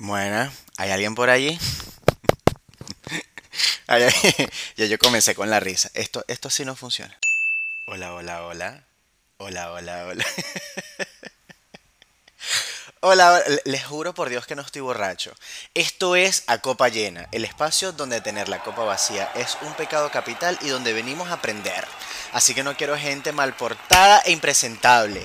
Bueno, ¿hay alguien por allí? ya yo comencé con la risa. Esto, esto sí no funciona. Hola, hola, hola. Hola, hola, hola. Hola, les juro por Dios que no estoy borracho. Esto es A Copa Llena, el espacio donde tener la copa vacía es un pecado capital y donde venimos a aprender. Así que no quiero gente mal portada e impresentable.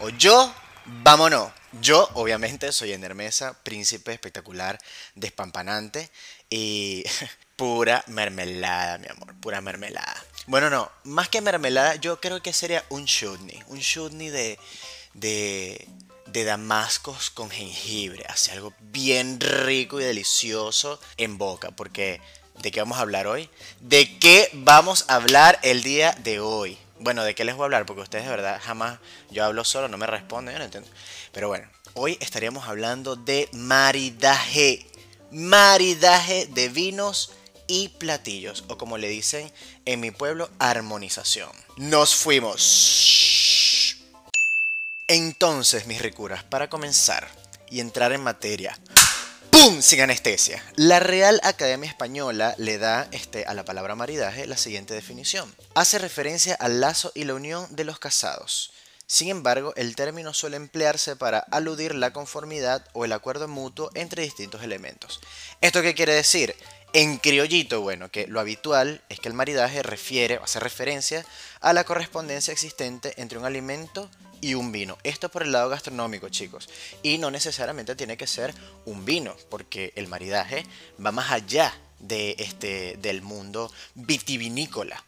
O yo, vámonos. Yo, obviamente, soy Ender Mesa, príncipe espectacular, despampanante y pura mermelada, mi amor, pura mermelada. Bueno, no, más que mermelada, yo creo que sería un chutney, un chutney de, de de damascos con jengibre. Hace algo bien rico y delicioso en boca. Porque, ¿de qué vamos a hablar hoy? ¿De qué vamos a hablar el día de hoy? Bueno, ¿de qué les voy a hablar? Porque ustedes de verdad jamás, yo hablo solo, no me responden, yo no entiendo. Pero bueno, hoy estaríamos hablando de maridaje. Maridaje de vinos y platillos. O como le dicen en mi pueblo, armonización. Nos fuimos. Entonces, mis ricuras, para comenzar y entrar en materia, ¡pum! Sin anestesia. La Real Academia Española le da este, a la palabra maridaje la siguiente definición. Hace referencia al lazo y la unión de los casados. Sin embargo, el término suele emplearse para aludir la conformidad o el acuerdo mutuo entre distintos elementos. ¿Esto qué quiere decir? En criollito, bueno, que lo habitual es que el maridaje refiere o hace referencia a la correspondencia existente entre un alimento y un vino. Esto por el lado gastronómico, chicos. Y no necesariamente tiene que ser un vino, porque el maridaje va más allá de este, del mundo vitivinícola.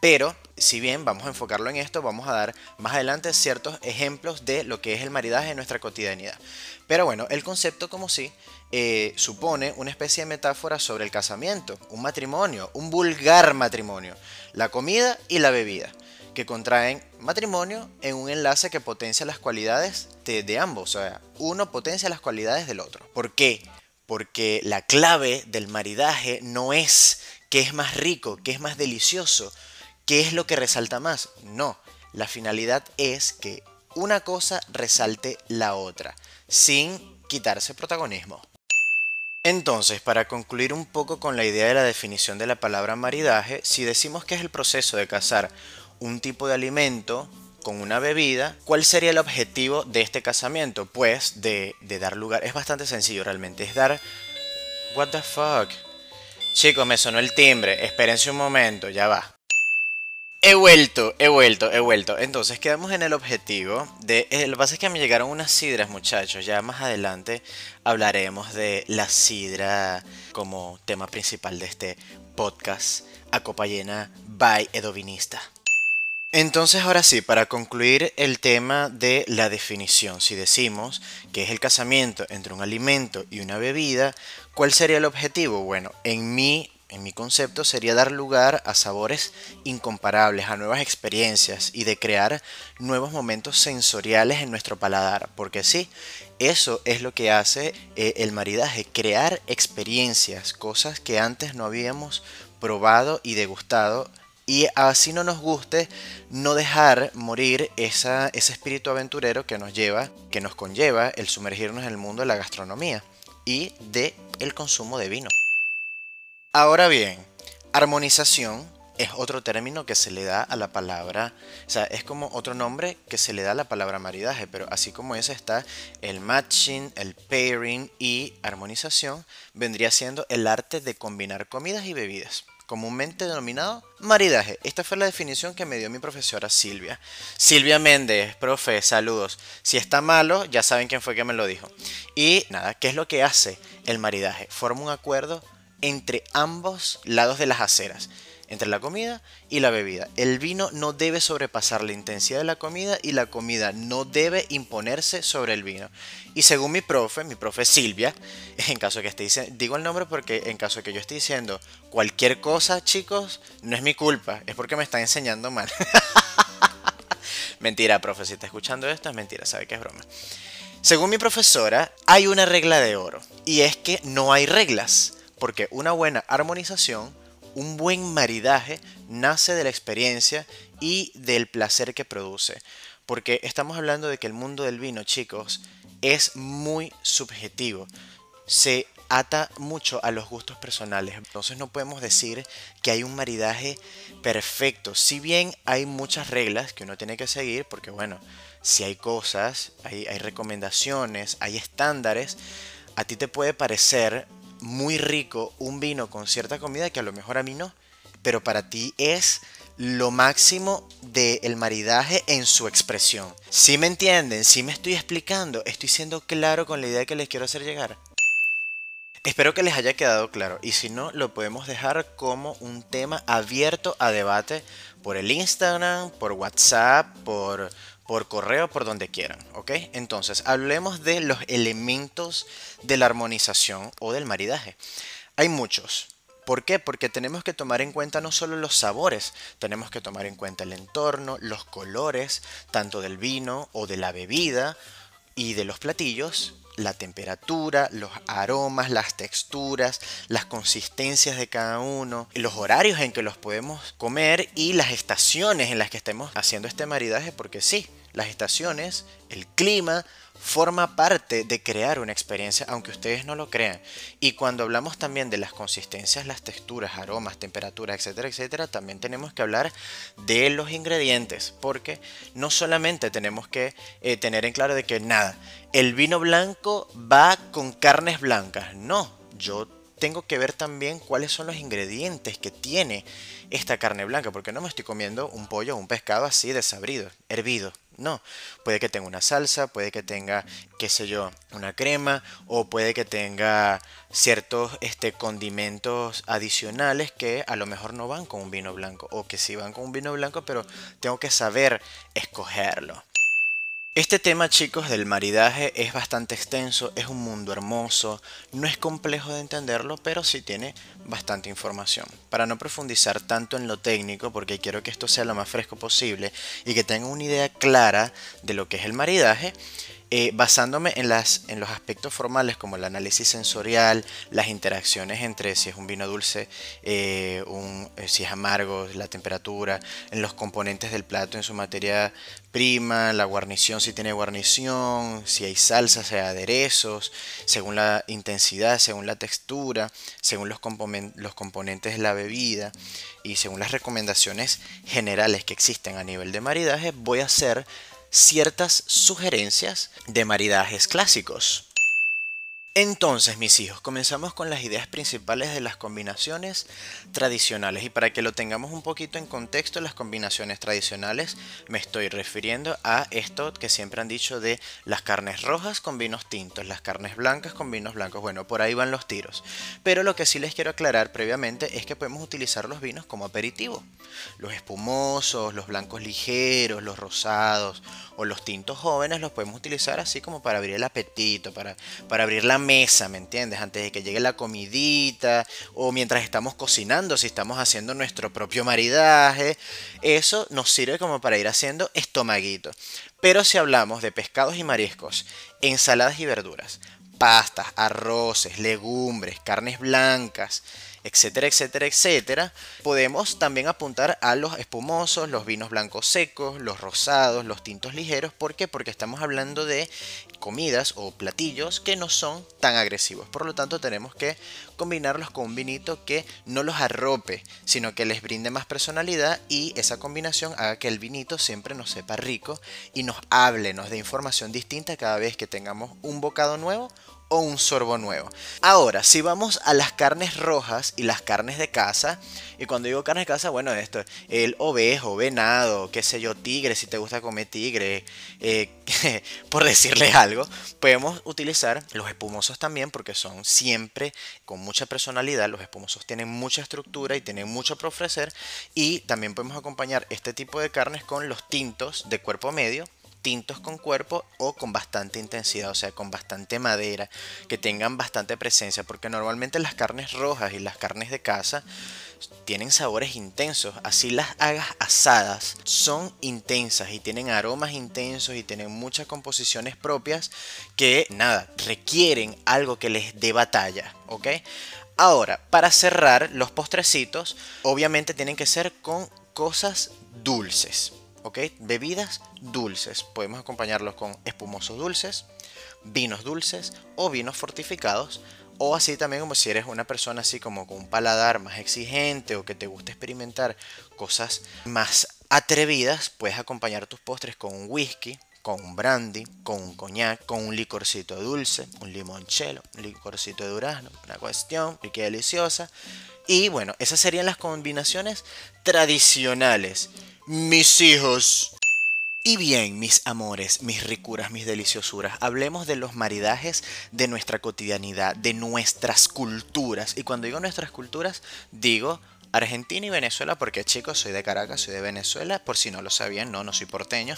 Pero, si bien vamos a enfocarlo en esto, vamos a dar más adelante ciertos ejemplos de lo que es el maridaje en nuestra cotidianidad. Pero bueno, el concepto como sí eh, supone una especie de metáfora sobre el casamiento, un matrimonio, un vulgar matrimonio, la comida y la bebida que contraen matrimonio en un enlace que potencia las cualidades de, ambos. O sea, uno potencia las cualidades del otro. ¿Por qué? Porque la clave del maridaje no es qué es más rico, qué es más delicioso, qué es lo que resalta más. No, la finalidad es que una cosa resalte la otra, sin quitarse protagonismo. Entonces, para concluir un poco con la idea de la definición de la palabra maridaje, si decimos que es el proceso de casar un tipo de alimento con una bebida, ¿cuál sería el objetivo de este casamiento? Pues de, dar lugar, es bastante sencillo realmente, es dar... What the fuck? Chicos, me sonó el timbre, espérense un momento, ya va. He vuelto, he vuelto, he vuelto. Entonces quedamos en el objetivo de... Eh, lo que pasa es que me llegaron unas sidras, muchachos. Ya más adelante hablaremos de la sidra como tema principal de este podcast a copa llena by Edovinista. Entonces ahora sí, para concluir el tema de la definición, si decimos que es el casamiento entre un alimento y una bebida, ¿cuál sería el objetivo? Bueno, en mi, en mi concepto sería dar lugar a sabores incomparables, a nuevas experiencias y de crear nuevos momentos sensoriales en nuestro paladar, porque sí, eso es lo que hace eh, el maridaje, crear experiencias, cosas que antes no habíamos probado y degustado y así no nos guste, no dejar morir ese espíritu aventurero que nos lleva, que nos conlleva el sumergirnos en el mundo de la gastronomía y de el consumo de vino. Ahora bien, armonización es otro término que se le da a la palabra, o sea, es como otro nombre que se le da a la palabra maridaje, pero así como ese está el matching, el pairing y armonización, vendría siendo el arte de combinar comidas y bebidas comúnmente denominado maridaje. Esta fue la definición que me dio mi profesora Silvia. Silvia Méndez, profe, saludos. Si está malo, ya saben quién fue que me lo dijo. Y nada, ¿qué es lo que hace el maridaje? Forma un acuerdo entre ambos lados de las aceras entre la comida y la bebida. El vino no debe sobrepasar la intensidad de la comida y la comida no debe imponerse sobre el vino. Y según mi profe, mi profe Silvia, en caso que esté diciendo, digo el nombre porque en caso que yo esté diciendo cualquier cosa, chicos, no es mi culpa, es porque me está enseñando mal. mentira, profe, si está escuchando esto es mentira, sabe que es broma. Según mi profesora, hay una regla de oro y es que no hay reglas, porque una buena armonización un buen maridaje nace de la experiencia y del placer que produce. Porque estamos hablando de que el mundo del vino, chicos, es muy subjetivo. se ata mucho a los gustos personales. Entonces no podemos decir que hay un maridaje perfecto. Si bien hay muchas reglas que uno tiene que seguir, porque bueno, si hay cosas, hay, hay recomendaciones, hay estándares, a ti te puede parecer muy rico un vino con cierta comida que a lo mejor a mí no, pero para ti es lo máximo del maridaje en su expresión. Si me entienden, si me estoy explicando, estoy siendo claro con la idea que les quiero hacer llegar. Espero que les haya quedado claro y si no, lo podemos dejar como un tema abierto a debate por el Instagram, por WhatsApp, por, por correo, por donde quieran, ¿ok? Entonces, hablemos de los elementos de la armonización o del maridaje. Hay muchos. ¿Por qué? Porque tenemos que tomar en cuenta no solo los sabores, tenemos que tomar en cuenta el entorno, los colores, tanto del vino o de la bebida y de los platillos, la temperatura, los aromas, las texturas, las consistencias de cada uno, los horarios en que los podemos comer y las estaciones en las que estemos haciendo este maridaje, porque sí, las estaciones, el clima, forma parte de crear una experiencia, aunque ustedes no lo crean. Y cuando hablamos también de las consistencias, las texturas, aromas, temperaturas, etcétera, etcétera, también tenemos que hablar de los ingredientes, porque no solamente tenemos que eh, tener en claro de que nada, el vino blanco va con carnes blancas, no, yo tengo que ver también cuáles son los ingredientes que tiene esta carne blanca, porque no me estoy comiendo un pollo o un pescado así desabrido, hervido. No, puede que tenga una salsa, puede que tenga, qué sé yo, una crema o puede que tenga ciertos este, condimentos adicionales que a lo mejor no van con un vino blanco o que sí van con un vino blanco, pero tengo que saber escogerlo. Este tema chicos del maridaje es bastante extenso, es un mundo hermoso, no es complejo de entenderlo, pero sí tiene bastante información. Para no profundizar tanto en lo técnico, porque quiero que esto sea lo más fresco posible y que tengan una idea clara de lo que es el maridaje, eh, basándome en, los aspectos formales como el análisis sensorial, las interacciones entre si es un vino dulce, eh, eh, si es amargo, la temperatura, en los componentes del plato, en su materia prima, la guarnición, si tiene guarnición, si hay salsa, si hay aderezos, según la intensidad, según la textura, según los, los componentes de la bebida y según las recomendaciones generales que existen a nivel de maridaje, voy a hacer ciertas sugerencias de maridajes clásicos. Entonces, mis hijos, comenzamos con las ideas principales de las combinaciones tradicionales. Y para que lo tengamos un poquito en contexto, las combinaciones tradicionales me estoy refiriendo a esto que siempre han dicho de las carnes rojas con vinos tintos, las carnes blancas con vinos blancos. Bueno, por ahí van los tiros. Pero lo que sí les quiero aclarar previamente es que podemos utilizar los vinos como aperitivo. Los espumosos, los blancos ligeros, los rosados o los tintos jóvenes los podemos utilizar así como para abrir el apetito, para, para abrir la mesa, ¿me entiendes? Antes de que llegue la comidita o mientras estamos cocinando, si estamos haciendo nuestro propio maridaje, eso nos sirve como para ir haciendo estomaguito. Pero si hablamos de pescados y mariscos, ensaladas y verduras, pastas, arroces, legumbres, carnes blancas, etcétera, etcétera, etcétera, podemos también apuntar a los espumosos, los vinos blancos secos, los rosados, los tintos ligeros. ¿Por qué? Porque estamos hablando de comidas o platillos que no son tan agresivos. Por lo tanto, tenemos que combinarlos con un vinito que no los arrope, sino que les brinde más personalidad y esa combinación haga que el vinito siempre nos sepa rico y nos hable, nos dé información distinta cada vez que tengamos un bocado nuevo o un sorbo nuevo. Ahora, si vamos a las carnes rojas y las carnes de casa, y cuando digo carnes de casa, bueno, esto, el ovejo, venado, qué sé yo, tigre, si te gusta comer tigre, eh, por decirles algo, podemos utilizar los espumosos también porque son siempre con mucha personalidad, los espumosos tienen mucha estructura y tienen mucho por ofrecer, y también podemos acompañar este tipo de carnes con los tintos de cuerpo medio, tintos con cuerpo o con bastante intensidad, o sea, con bastante madera, que tengan bastante presencia, porque normalmente las carnes rojas y las carnes de casa tienen sabores intensos, así las hagas asadas son intensas y tienen aromas intensos y tienen muchas composiciones propias que nada, requieren algo que les dé batalla, ¿ok? Ahora, para cerrar, los postrecitos obviamente tienen que ser con cosas dulces. ¿Ok? Bebidas dulces. Podemos acompañarlos con espumosos dulces, vinos dulces o vinos fortificados. O así también como si eres una persona así como con un paladar más exigente o que te gusta experimentar cosas más atrevidas, puedes acompañar tus postres con un whisky, con un brandy, con un coñac, con un licorcito dulce, un limoncello, un licorcito de durazno, una cuestión, y qué deliciosa. Y bueno, esas serían las combinaciones tradicionales. Mis hijos. Y bien, mis amores, mis ricuras, mis deliciosuras, hablemos de los maridajes de nuestra cotidianidad, de nuestras culturas. Y cuando digo nuestras culturas, digo Argentina y Venezuela, porque chicos, soy de Caracas, soy de Venezuela, por si no lo sabían, no, no soy porteño.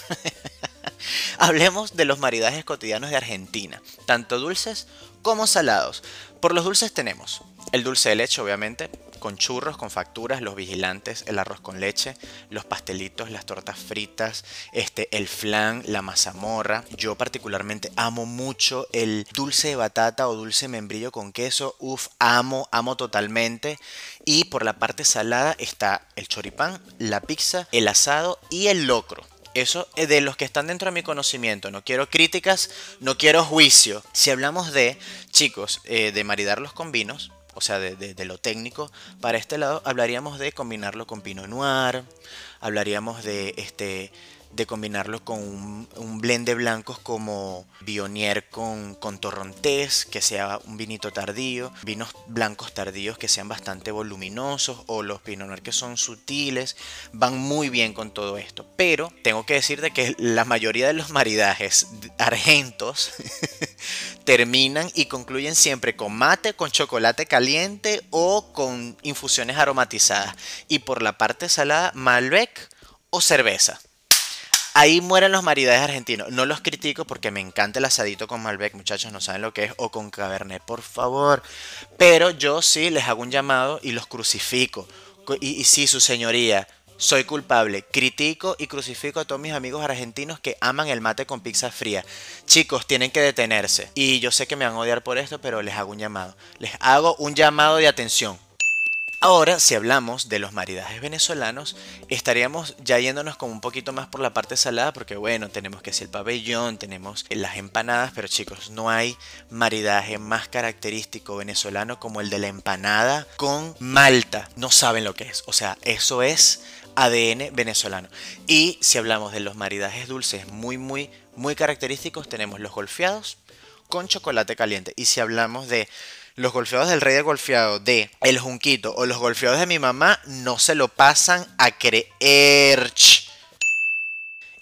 Hablemos de los maridajes cotidianos de Argentina, tanto dulces como salados. Por los dulces tenemos el dulce de leche, obviamente, con churros, con facturas, los vigilantes, el arroz con leche, los pastelitos, las tortas fritas, este, el flan, la mazamorra. Yo particularmente amo mucho el dulce de batata o dulce membrillo con queso. Uf, amo, amo totalmente. Y por la parte salada está el choripán, la pizza, el asado y el locro. Eso es de los que están dentro de mi conocimiento. No quiero críticas, no quiero juicio. Si hablamos de, chicos, eh, de maridarlos con vinos, o sea, de, lo técnico, para este lado hablaríamos de combinarlo con Pinot Noir, hablaríamos de este de combinarlo con un, blend de blancos como Bionier con, con Torrontés, que sea un vinito tardío, vinos blancos tardíos que sean bastante voluminosos o los Pinot Noir que son sutiles, van muy bien con todo esto. Pero tengo que decirte que la mayoría de los maridajes argentos terminan y concluyen siempre con mate, con chocolate caliente o con infusiones aromatizadas. Y por la parte salada, Malbec o cerveza. Ahí mueren los maridajes argentinos. No los critico porque me encanta el asadito con Malbec, muchachos, no saben lo que es, o con Cabernet, por favor. Pero yo sí les hago un llamado y los crucifico. Y, y sí, su señoría, soy culpable. Critico y crucifico a todos mis amigos argentinos que aman el mate con pizza fría. Chicos, tienen que detenerse. Y yo sé que me van a odiar por esto, pero les hago un llamado. Les hago un llamado de atención. Ahora, si hablamos de los maridajes venezolanos, estaríamos ya yéndonos como un poquito más por la parte salada, porque bueno, tenemos que ser el pabellón, tenemos las empanadas, pero chicos, no hay maridaje más característico venezolano como el de la empanada con malta. No saben lo que es, o sea, eso es ADN venezolano. Y si hablamos de los maridajes dulces muy, muy, muy característicos, tenemos los golfeados con chocolate caliente. Y si hablamos de los golfeados del rey de golfeado de El Junquito o los golfeados de mi mamá no se lo pasan a creer.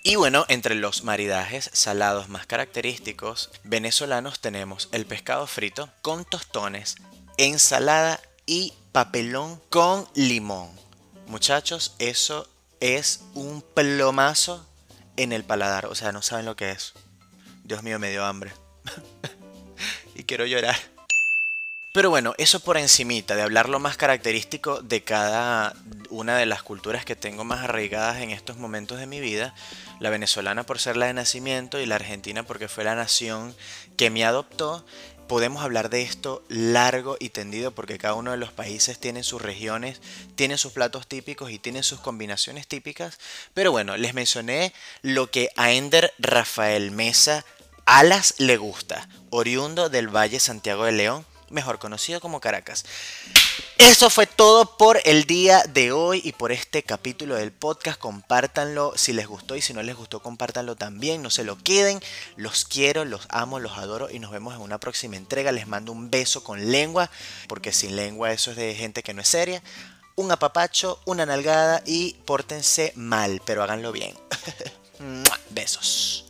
Y bueno, entre los maridajes salados más característicos venezolanos tenemos el pescado frito con tostones, ensalada y papelón con limón. Muchachos, eso es un plomazo en el paladar. O sea, no saben lo que es. Dios mío, me dio hambre. y quiero llorar. Pero bueno, eso por encimita, de hablar lo más característico de cada una de las culturas que tengo más arraigadas en estos momentos de mi vida, la venezolana por ser la de nacimiento y la argentina porque fue la nación que me adoptó, podemos hablar de esto largo y tendido porque cada uno de los países tiene sus regiones, tiene sus platos típicos y tiene sus combinaciones típicas. Pero bueno, les mencioné lo que a Ender Rafael Mesa Alas le gusta, oriundo del Valle Santiago de León mejor conocido como Caracas. Eso fue todo por el día de hoy y por este capítulo del podcast. Compártanlo si les gustó y si no les gustó, compártanlo también. No se lo queden. Los quiero, los amo, los adoro y nos vemos en una próxima entrega. Les mando un beso con lengua, porque sin lengua eso es de gente que no es seria. Un apapacho, una nalgada y pórtense mal, pero háganlo bien. Besos.